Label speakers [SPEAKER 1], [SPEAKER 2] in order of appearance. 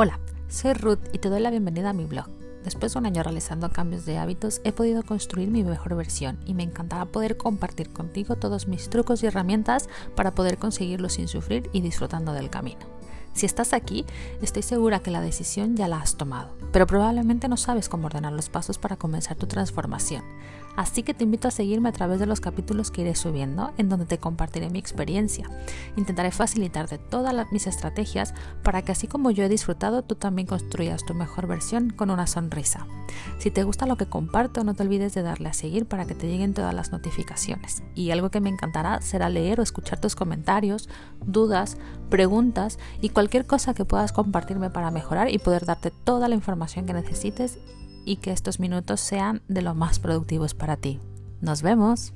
[SPEAKER 1] Hola, soy Ruth y te doy la bienvenida a mi blog. Después de un año realizando cambios de hábitos, he podido construir mi mejor versión y me encantará poder compartir contigo todos mis trucos y herramientas para poder conseguirlo sin sufrir y disfrutando del camino. Si estás aquí, estoy segura que la decisión ya la has tomado, pero probablemente no sabes cómo ordenar los pasos para comenzar tu transformación. Así que te invito a seguirme a través de los capítulos que iré subiendo, en donde te compartiré mi experiencia. Intentaré facilitarte todas mis estrategias para que así como yo he disfrutado, tú también construyas tu mejor versión con una sonrisa. Si te gusta lo que comparto, no te olvides de darle a seguir para que te lleguen todas las notificaciones. Y algo que me encantará será leer o escuchar tus comentarios, dudas, preguntas y cualquier cosa que puedas compartirme para mejorar y poder darte toda la información que necesites y que estos minutos sean de lo más productivos para ti. Nos vemos.